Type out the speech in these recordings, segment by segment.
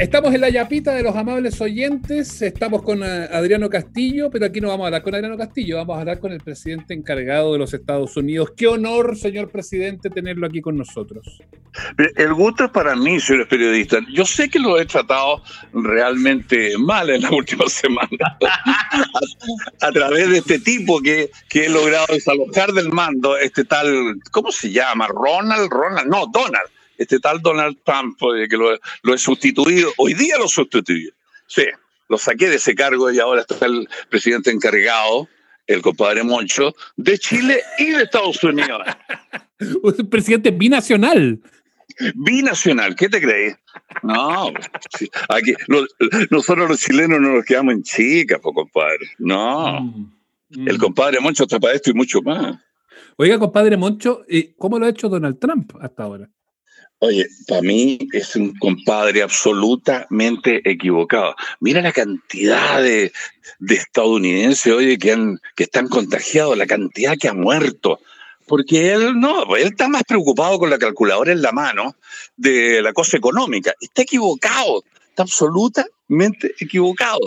estamos en la yapita de los amables oyentes, estamos con eh, Adriano Castillo, pero aquí no vamos a hablar con Adriano Castillo, vamos a hablar con el presidente encargado de los Estados Unidos. Qué honor, señor presidente, tenerlo aquí con nosotros. El gusto es para mí, señores periodistas. Yo sé que lo he tratado realmente mal en la última semana a, través de este tipo que, que he logrado desalojar del mando, este tal, ¿cómo se llama? Ronald, Ronald, no, Donald este tal Donald Trump, eh, que lo, he sustituido, hoy día lo sustituí. Sí, lo saqué de ese cargo y ahora está el presidente encargado, el compadre Moncho, de Chile y de Estados Unidos. Un presidente binacional. Binacional, ¿qué te crees? No, aquí, nosotros los chilenos no nos quedamos en chicas, compadre. No. Mm, el mm. compadre Moncho está para esto y mucho más. Oiga, compadre Moncho, ¿cómo lo ha hecho Donald Trump hasta ahora? Oye, para mí es un compadre absolutamente equivocado. Mira la cantidad de, estadounidenses, oye, que, han, que están contagiados, la cantidad que ha muerto. Porque él no, él está más preocupado con la calculadora en la mano de la cosa económica. Está equivocado, está absolutamente equivocado.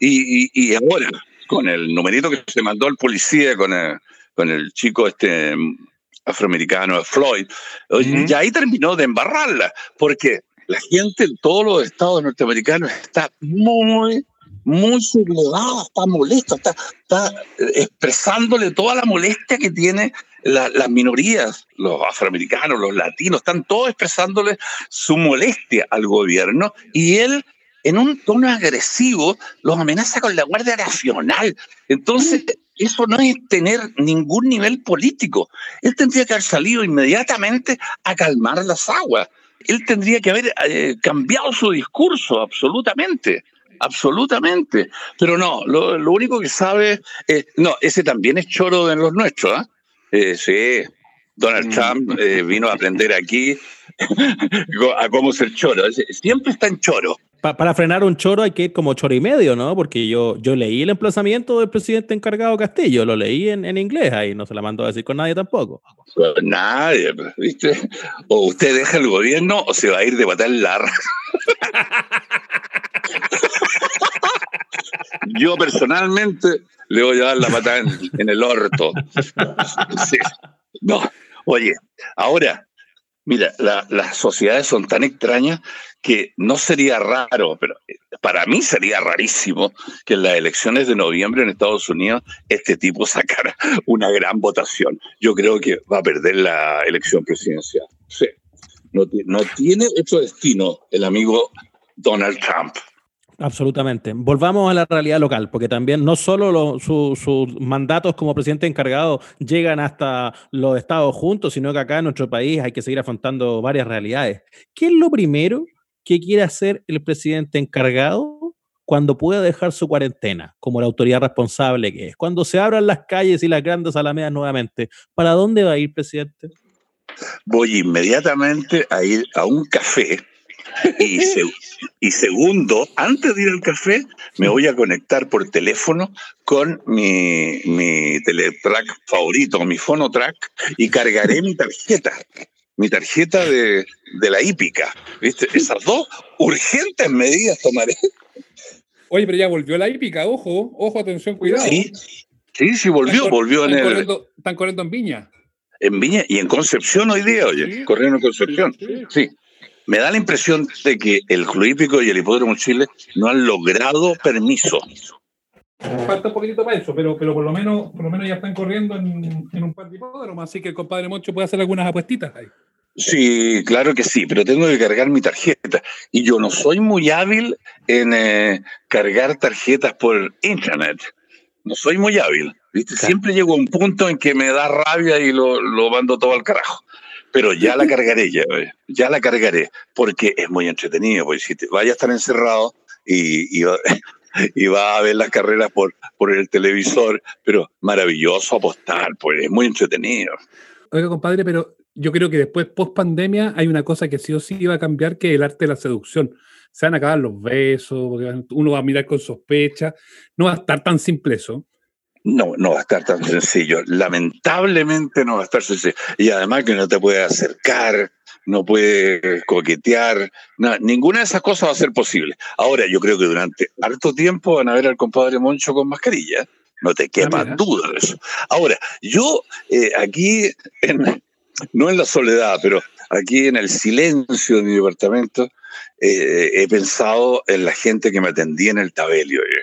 Y, y, ahora, con el numerito que se mandó el policía, con el, con el chico este afroamericano, Floyd, y ahí terminó de embarrarla, porque la gente en todos los estados norteamericanos está muy, muy sublevada, está molesta, está, está expresándole toda la molestia que tiene las minorías, los afroamericanos, los latinos, están todos expresándole su molestia al gobierno y él en un tono agresivo los amenaza con la Guardia Nacional. Entonces, eso no es tener ningún nivel político. Él tendría que haber salido inmediatamente a calmar las aguas. Él tendría que haber eh, cambiado su discurso, absolutamente. Absolutamente. Pero no, lo, único que sabe es. No, ese también es choro de los nuestros, ¿ah? ¿eh? sí. Donald mm. Trump eh, vino a aprender aquí a cómo ser choro. Siempre está en choro para frenar un choro hay que ir como choro y medio, ¿no? Porque yo, yo leí el emplazamiento del presidente encargado Castillo, lo leí en, en inglés ahí, no se la mandó a decir con nadie tampoco. Con nadie, ¿viste? O usted deja el gobierno o se va a ir de patar la Yo personalmente le voy a dar la patada en, el orto. No, oye, ahora, mira, las sociedades son tan extrañas que no sería raro, pero eh, para mí sería rarísimo que en las elecciones de noviembre en Estados Unidos este tipo sacara una gran votación. Yo creo que va a perder la elección presidencial. Sí. No, tiene hecho destino el amigo Donald Trump. Absolutamente. Volvamos a la realidad local, porque también no solo sus mandatos como presidente encargado llegan hasta los estados juntos, sino que acá en nuestro país hay que seguir afrontando varias realidades. ¿Qué es lo primero qué quiere hacer el presidente encargado cuando pueda dejar su cuarentena, como la autoridad responsable que es. Cuando se abran las calles y las grandes alamedas nuevamente, ¿para dónde va a ir, presidente? Voy inmediatamente a ir a un café y, y, segundo, antes de ir al café, me voy a conectar por teléfono con mi, mi teletrack favorito, mi fonotrack, y cargaré mi tarjeta mi tarjeta de, la hípica. ¿Viste? Esas dos urgentes medidas tomaré. Oye, pero ya volvió la hípica, ojo, ojo, atención, cuidado. Sí, sí, sí volvió, volvió en el. están corriendo en Viña. En Viña y en Concepción hoy día, oye, corriendo en Concepción. Sí, Me da la impresión de que el Club Hípico y el Hipódromo Chile no han logrado permiso. Falta un poquitito para eso, pero, pero por, lo menos, por lo menos ya están corriendo en, un par de hipódromos, así que el compadre Moncho puede hacer algunas apuestitas ahí. Sí, claro que sí, pero tengo que cargar mi tarjeta. Y yo no soy muy hábil en eh, cargar tarjetas por internet. No soy muy hábil. ¿viste? Siempre llego a un punto en que me da rabia y lo, lo mando todo al carajo. Pero ya la cargaré, ya, ya la cargaré, porque es muy entretenido. Porque si vaya a estar encerrado y, y, y va a ver las carreras por, por el televisor, pero maravilloso apostar, pues es muy entretenido. Oiga, compadre, pero yo creo que después, post pandemia, hay una cosa que sí o sí va a cambiar, que es el arte de la seducción. Se van a acabar los besos, uno va a mirar con sospecha. No va a estar tan simple eso. No, no va a estar tan sencillo. Lamentablemente no va a estar sencillo. Y además que no te puede acercar no puede coquetear, ninguna de esas cosas va a ser posible. Ahora, yo creo que durante harto tiempo van a ver al compadre Moncho con mascarilla, no te quepa ah, duda de eso. Ahora, yo eh, aquí, no en la soledad, pero aquí en el silencio de mi departamento, eh, he pensado en la gente que me atendía en el Tabelio. Eh,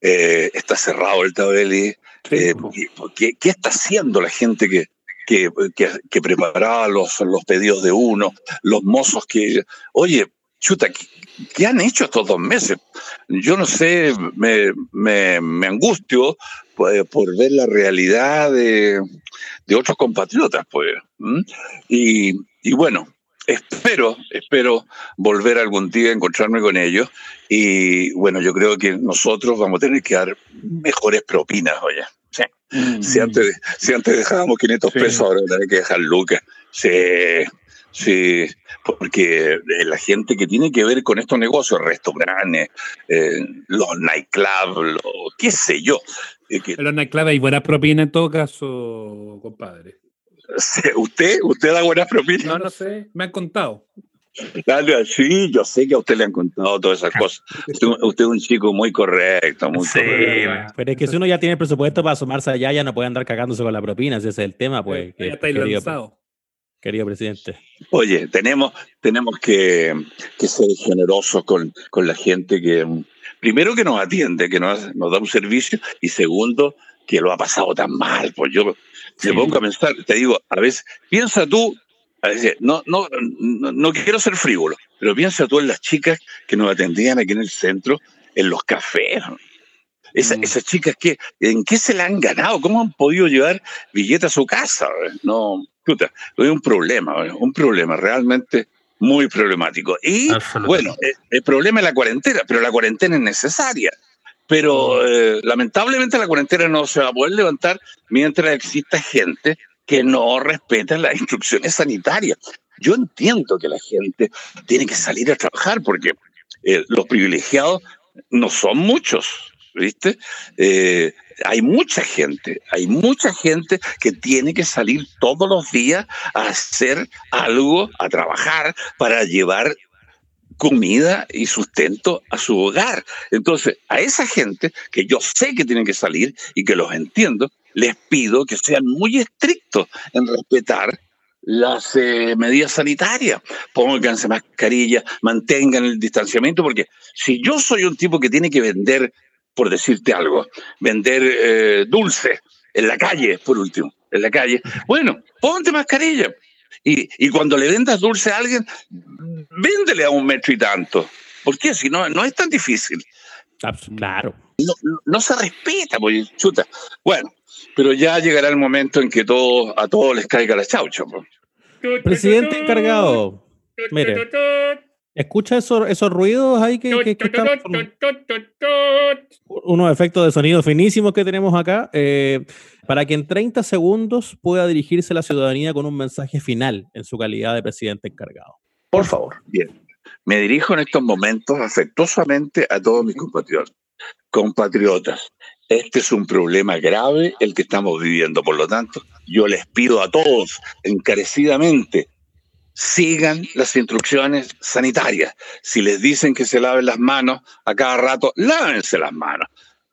está cerrado el Tabeli. ¿qué, está haciendo la gente que, que, preparaba los, los pedidos de uno, los mozos que, oye, chuta, ¿qué, han hecho estos dos meses? Yo no sé, me, me, angustio pues, por ver la realidad de, otros compatriotas, pues. Y, y bueno, espero, espero volver algún día a encontrarme con ellos. Y bueno, yo creo que nosotros vamos a tener que dar mejores propinas, oye. Mm. Si, antes, si antes dejábamos 500 pesos, ahora hay que dejar lucas. Sí, sí, porque eh, la gente que tiene que ver con estos negocios, restaurantes, eh, los nightclubs, qué sé yo. Eh, en los nightclubs hay buenas propinas en todo caso, compadre. ¿Usted? ¿Usted da buenas propinas? No, no sé, me han contado. Sí, yo sé que a usted le han contado todas esas cosas. Usted, es un chico muy correcto, muy sí, Pero es que si uno ya tiene presupuesto para asomarse allá, ya no puede andar cagándose con la propina, ese es el tema, pues. ya está querido, querido, presidente. Oye, tenemos, tenemos que, ser generosos con, con, la gente que, primero que nos atiende, que nos, nos da un servicio, y segundo, que lo ha pasado tan mal. Pues yo me pongo a pensar, te digo, a veces, piensa tú no, no, no, quiero ser frívolo, pero piensa tú en las chicas que nos atendían aquí en el centro, en los cafés. Mm. Esas chicas, que, ¿en qué se la han ganado? ¿Cómo han podido llevar billetes a su casa? No, puta, es un problema, un problema realmente muy problemático. Y bueno, eh, el, problema es la cuarentena, pero la cuarentena es necesaria. Pero mm. eh, lamentablemente la cuarentena no se va a poder levantar mientras exista gente que no respetan las instrucciones sanitarias. Yo entiendo que la gente tiene que salir a trabajar porque eh, los privilegiados no son muchos, ¿viste? Eh, hay mucha gente, hay mucha gente que tiene que salir todos los días a hacer algo, a trabajar para llevar comida y sustento a su hogar. Entonces, a esa gente que yo sé que tienen que salir y que los entiendo, les pido que sean muy estrictos en respetar las eh, medidas sanitarias. Pónganse mascarilla, mantengan el distanciamiento, porque si yo soy un tipo que tiene que vender, por decirte algo, vender eh, dulce en la calle, por último, en la calle, bueno, ponte mascarilla. Y, y cuando le vendas dulce a alguien, véndele a un metro y tanto. ¿Por qué? Si no, no es tan difícil. Claro. No, se respeta, pues, chuta. Bueno, pero ya llegará el momento en que todo, a todos les caiga la chaucha. Presidente encargado, mire, escucha esos, esos ruidos ahí que, que, están, unos efectos de sonido finísimos que tenemos acá, eh, para que en 30 segundos pueda dirigirse a la ciudadanía con un mensaje final en su calidad de presidente encargado. Por favor. Bien. Me dirijo en estos momentos afectuosamente a todos mis compatriotas. Compatriotas, este es un problema grave el que estamos viviendo. Por lo tanto, yo les pido a todos encarecidamente, sigan las instrucciones sanitarias. Si les dicen que se laven las manos a cada rato, lávense las manos.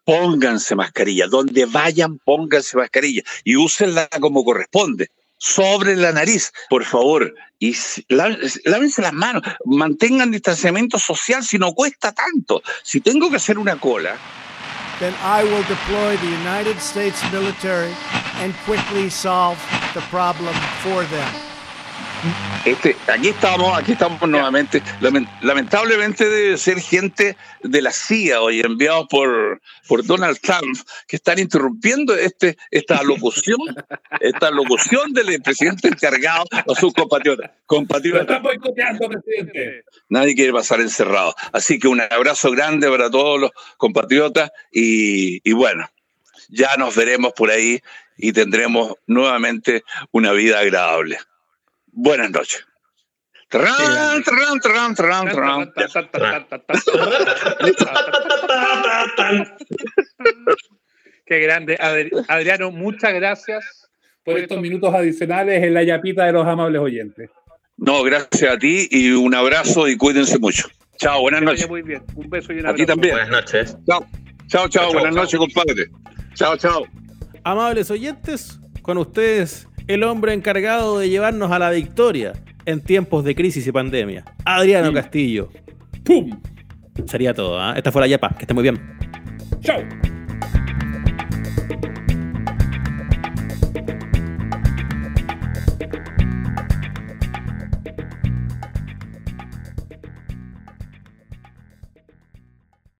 Pónganse mascarilla. Donde vayan, pónganse mascarilla y úsenla como corresponde sobre la nariz, por favor, y lávense las manos, mantengan distanciamiento social si no cuesta tanto. Si tengo que hacer una cola, then I will deploy the United States military and quickly solve the problem for them. Este, aquí estamos, aquí estamos nuevamente. Lamentablemente debe ser gente de la CIA hoy enviados por, por Donald Trump que están interrumpiendo este, esta locución, esta locución del presidente encargado a sus compatriotas. compatriotas. presidente. Nadie quiere pasar encerrado. Así que un abrazo grande para todos los compatriotas y, y bueno, ya nos veremos por ahí y tendremos nuevamente una vida agradable. Buenas noches. Qué grande. Adriano, muchas gracias por estos minutos adicionales en la yapita de los amables oyentes. No, gracias a ti y un abrazo y cuídense mucho. Chao, buenas noches. Muy bien. Un beso y un A ti también. Buenas noches. Chao, chao, chao. Buenas noches, compadre. Chao, chao. Amables oyentes, con ustedes el hombre encargado de llevarnos a la victoria en tiempos de crisis y pandemia, Adriano Castillo. ¡Pum! Sería todo, ¿ah? Esta fue la Yepa, que esté muy bien. ¡Chao!